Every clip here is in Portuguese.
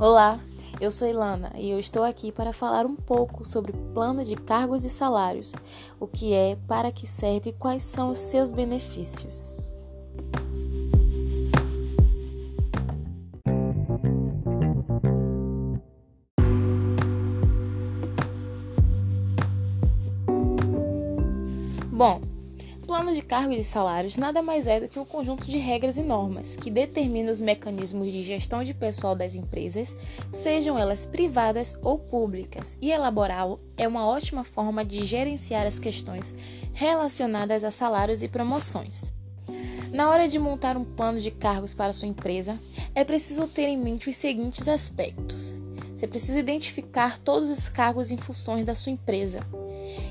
Olá, eu sou Ilana e eu estou aqui para falar um pouco sobre plano de cargos e salários, o que é, para que serve e quais são os seus benefícios. Bom, plano de cargos e salários nada mais é do que um conjunto de regras e normas que determina os mecanismos de gestão de pessoal das empresas, sejam elas privadas ou públicas, e elaborá-lo é uma ótima forma de gerenciar as questões relacionadas a salários e promoções. Na hora de montar um plano de cargos para sua empresa, é preciso ter em mente os seguintes aspectos. Você precisa identificar todos os cargos em funções da sua empresa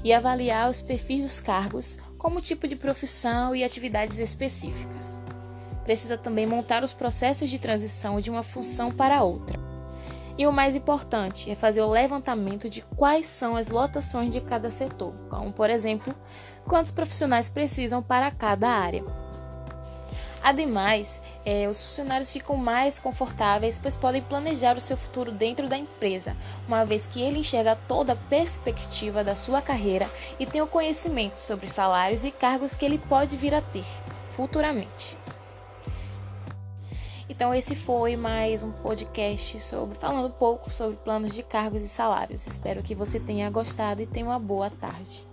e avaliar os perfis dos cargos, como tipo de profissão e atividades específicas. Precisa também montar os processos de transição de uma função para outra. E o mais importante é fazer o levantamento de quais são as lotações de cada setor, como, por exemplo, quantos profissionais precisam para cada área. Ademais, é, os funcionários ficam mais confortáveis, pois podem planejar o seu futuro dentro da empresa, uma vez que ele enxerga toda a perspectiva da sua carreira e tem o conhecimento sobre salários e cargos que ele pode vir a ter futuramente. Então esse foi mais um podcast sobre falando um pouco sobre planos de cargos e salários. Espero que você tenha gostado e tenha uma boa tarde.